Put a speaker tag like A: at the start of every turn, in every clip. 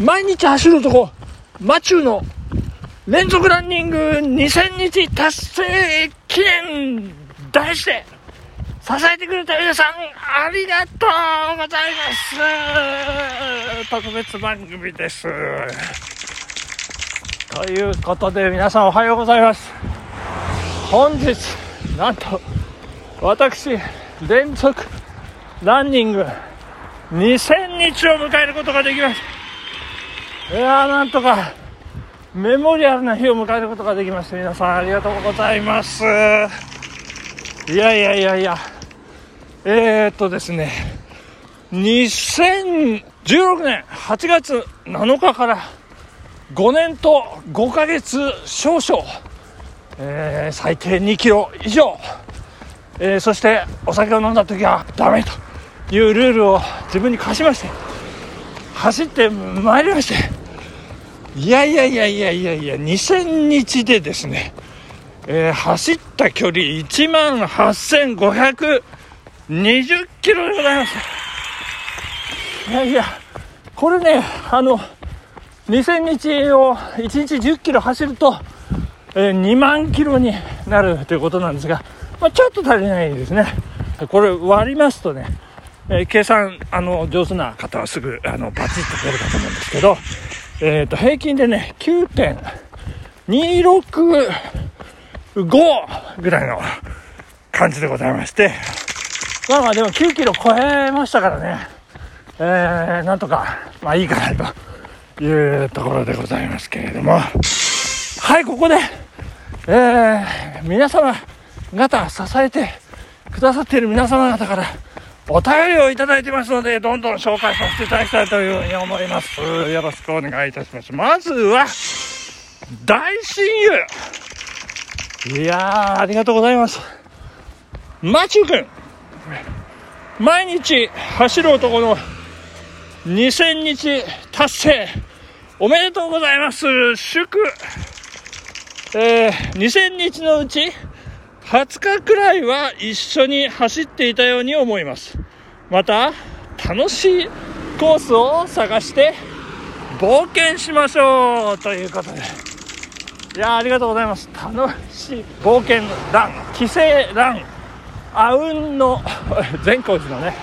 A: 毎日走る男、マチューの連続ランニング2000日達成記念題して、支えてくれた皆さん、ありがとうございます特別番組です。ということで、皆さんおはようございます。本日、なんと、私、連続ランニング2000日を迎えることができました。いやー、なんとか、メモリアルな日を迎えることができました。皆さん、ありがとうございます。いやいやいやいや、えー、っとですね、2016年8月7日から5年と5ヶ月少々、えー最低2キロ以上、えーそしてお酒を飲んだ時はダメというルールを自分に課しまして走ってまいりましていやいやいやいやいやいや2000日でですね、えー走った距離1万8520キロでございます。いやいやこれねあの2000日を1日10キロ走ると、えー2万キロになるということなんですが、まあ、ちょっと足りないですね。これ割りますとね、えー計算あの上手な方はすぐあのバチッと出るかと思うんですけど、えー、と平均でね9.265ぐらいの感じでございまして。まあまあでも9キロ超えましたからね、えー、なんとかまあいいかなというところでございますけれども。はいここで、えー、皆様方支えてくださっている皆様方からお便りをいただいてますので、どんどん紹介させていただきたいというふうに思います。よろしくお願いいたします。まずは、大親友いやー、ありがとうございます。マチュ君毎日走る男の2000日達成おめでとうございます祝えー、2000日のうち20日くらいは一緒に走っていたように思います。また楽しいコースを探して冒険しましょうということで。いやありがとうございます。楽しい冒険ラン。帰省ラン。あうんの 善光寺のね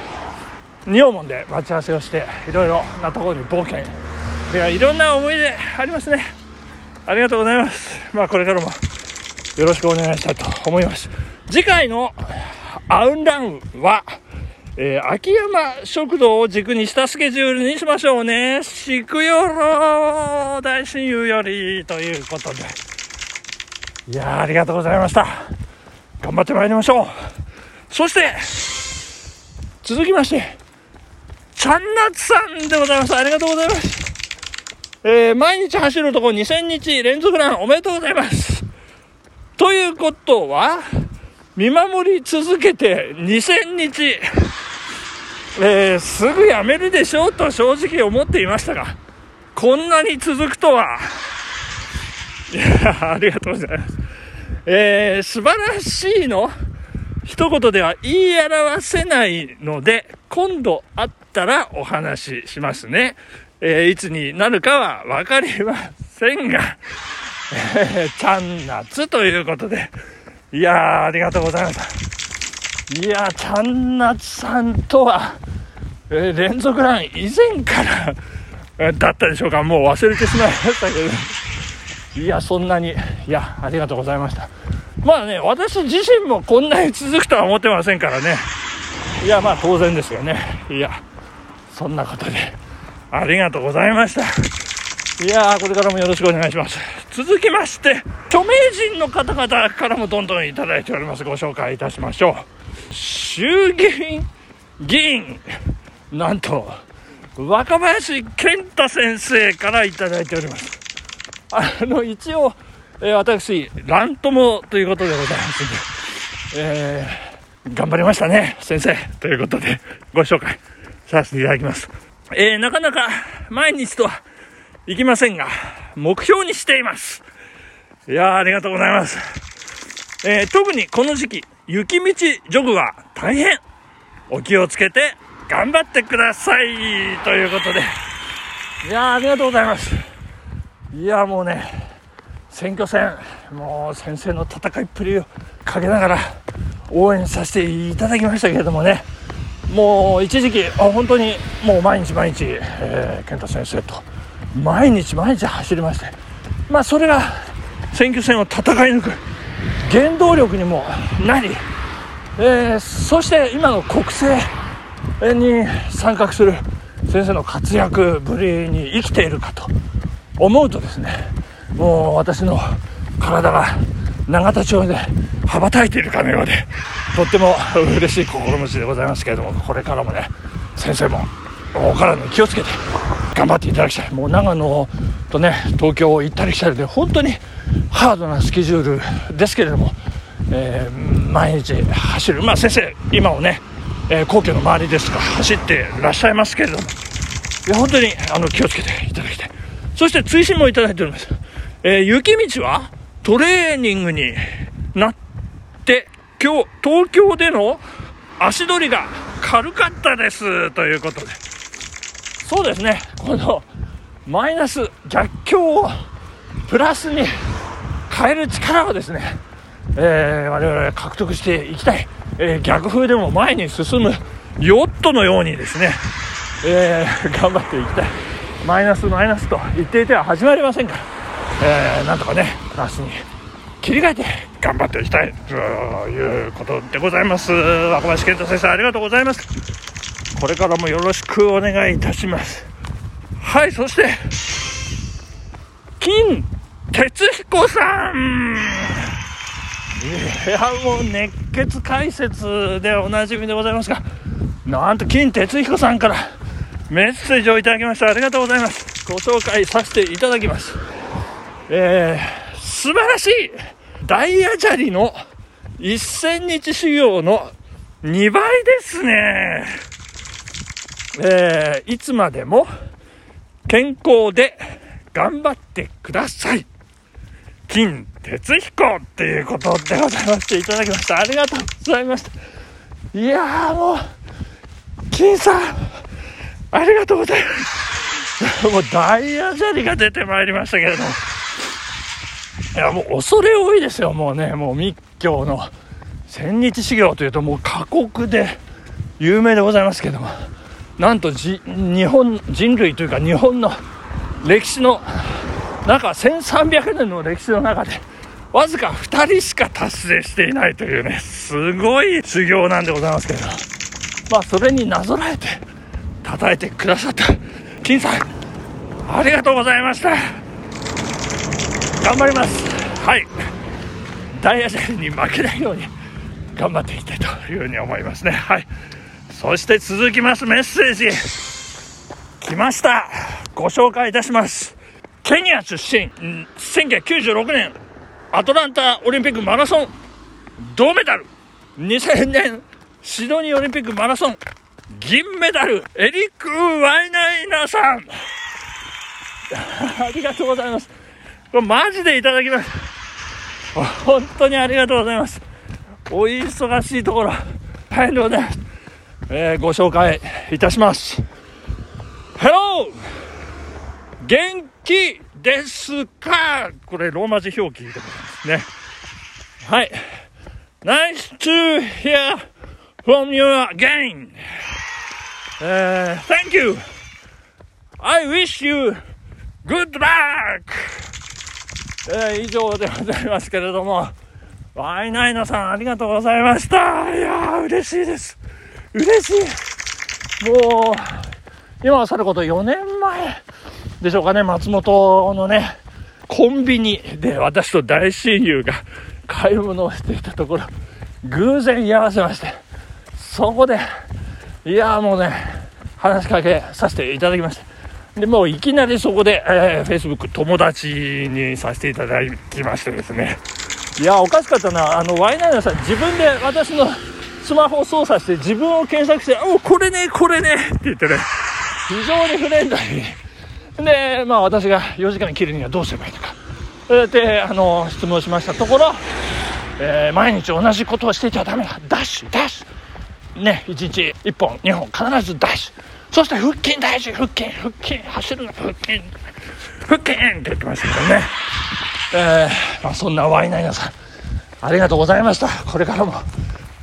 A: 仁王門で待ち合わせをしていろいろなところに冒険。いやいろんな思い出ありますね。ありがとうございます。まあこれからも。よろしくお願いしたいと思います次回のアウンランは、えー秋山食堂を軸にしたスケジュールにしましょうね。しくよろ大親友よりということで。いやーありがとうございました。頑張ってまいりましょう。そして、続きまして、ちゃんなつさんでございます。ありがとうございます。えー毎日走る男2000日連続ランおめでとうございます。ということは、見守り続けて2000日、えーすぐやめるでしょうと正直思っていましたが、こんなに続くとは、いや、ありがとうございます。えー素晴らしいの一言では言い表せないので、今度会ったらお話ししますね。えーいつになるかはわかりませんが、えー、ちゃんなつということで、いやー、ありがとうございます。いやー、ちゃんなつさんとは、えー連続ラン以前から、だったでしょうか、もう忘れてしまいましたけど、いや、そんなに、いや、ありがとうございました。まあね、私自身もこんなに続くとは思ってませんからね。いや、まあ当然ですよね。いや、そんなことで、ありがとうございました。いやー、これからもよろしくお願いします。続きまして、著名人の方々からもどんどんいただいております。ご紹介いたしましょう。衆議院議員、なんと、若林健太先生からいただいております。あの、一応、えー私、乱友ということでございますんで、えー頑張りましたね、先生。ということで、ご紹介させていただきます。えーなかなか毎日とはいきませんが、目標にしています。いやー、ありがとうございます。えー特にこの時期、雪道ジョグは大変。お気をつけて頑張ってください。ということで、いやありがとうございます。いやもうね選挙戦もう先生の戦いっぷりをかけながら応援させていただきましたけれどもね。もう一時期あ本当にもう毎日毎日、えー、健太先生と毎日毎日走りまして。まあそれが選挙戦を戦い抜く。原動力にもなり、えー、そして今の国政に参画する。先生の活躍ぶりに生きているかと思うとですね。もう私の体が永田町で羽ばたいているかのようで。とっても嬉しい心持ちでございますけれどもこれからもね先生もお体に気をつけて。頑張っていただきたい。もう長野とね東京行ったり来たりで本当にハードなスケジュールですけれども、えー、毎日走る。まあ先生今もね、えー、皇居の周りですとか走ってらっしゃいますけれどもいや本当にあの気をつけていただきたい。そして追伸もいただいております、えー、雪道はトレーニングになって今日東京での足取りが軽かったです。ということで。そうですね。このマイナス逆境をプラスに変える力をですね、えー、我々獲得していきたい、えー、逆風でも前に進むヨットのようにですね、えー、頑張っていきたい。マイナスマイナスと言っていては始まりませんから、えー、なんとかねプラスに切り替えて頑張っていきたいということでございます。若林健太先生ありがとうございます。これからもよろしくお願いいたします。はいそして金哲彦さん。いやもう熱血解説でおなじみでございますがなんと金哲彦さんからメッセージをいただきました。ありがとうございます。ご紹介させていただきます。えー、素晴らしいダイヤ砂利の1000日修行の2倍ですね。えー、いつまでも健康で頑張ってください。金哲彦っていうことでございましていただきました。ありがとうございました。いやーもう、金さん、ありがとうございます。もうダイヤ砂利が出てまいりましたけれども。いやもう恐れ多いですよ、もうね、もう密教の千日修行というともう過酷で有名でございますけども。なんと日本人類というか日本の歴史の中1300年の歴史の中でわずか2人しか達成していないというねすごい修行なんでございますけど。まあそれになぞらえて叩いてくださった。金さんありがとうございました。頑張ります。はい。ダイヤジェルに負けないように頑張っていきたいというふうに思いますね。はい。そして続きますメッセージ。来ました。ご紹介いたします。ケニア出身。1996年アトランタオリンピックマラソン。銅メダル。2000年シドニーオリンピックマラソン。銀メダル。エリック・ワイナイナさん。ありがとうございます。これマジでいただきます。本当にありがとうございます。お忙しいところ。大変でございます。えー、ご紹介いたします。Hello! 元気ですか？これローマ字表記でございますね。はい。Nice to hear from you again. Uh, thank you. I wish you good luck. えー、以上でございますけれども、ワイナイナさんありがとうございました。いやー、嬉しいです。嬉しいもう、今はさること4年前でしょうかね、松本のね、コンビニで私と大親友が買い物をしていたところ、偶然居合わせまして、そこで、いやもうね、話しかけさせていただきました。で、もういきなりそこで、えー、Facebook 友達にさせていただきましてですね。いや、おかしかったな。あの、ワイナイナさん、自分で私のスマホを操作して自分を検索して、おこれね、これねって言ってね、非常にフレンドリー。で、まあ私が4時間切るにはどうすればいいのか。そうやって、あの、質問しましたところ、えー、毎日同じことをしていちゃダメだ。ダッシュ、ダッシュ。ね、1日1本、2本、必ずダッシュ。そして腹筋大事腹筋腹筋走るの腹筋腹筋って言ってましたけどねえー、まあ、そんなワイナイナさんありがとうございましたこれからも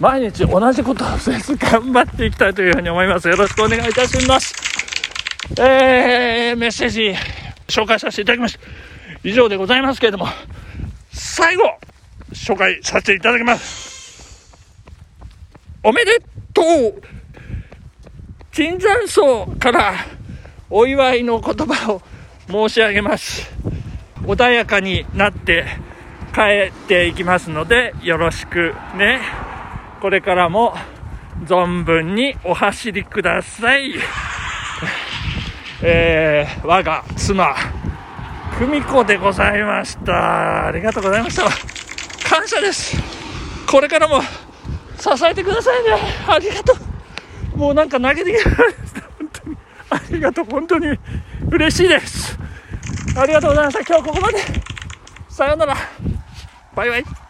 A: 毎日同じことをせず頑張っていきたいというふうに思います。よろしくお願いいたします。えー、メッセージ紹介させていただきました以上でございますけれども最後紹介させていただきます。おめでとう。椿山荘からお祝いの言葉を申し上げます。穏やかになって帰っていきますのでよろしくね。これからも存分にお走りください。えー、我が妻久美子でございました。ありがとうございました。感謝です。これからも支えてくださいね。ありがとう。もうなんか投げてきました。本当に。ありがとう。本当に。嬉しいです。ありがとうございました。今日ここまで。さようなら。バイバイ。